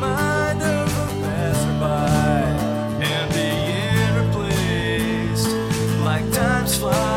mind of a passerby and replaced like times fly.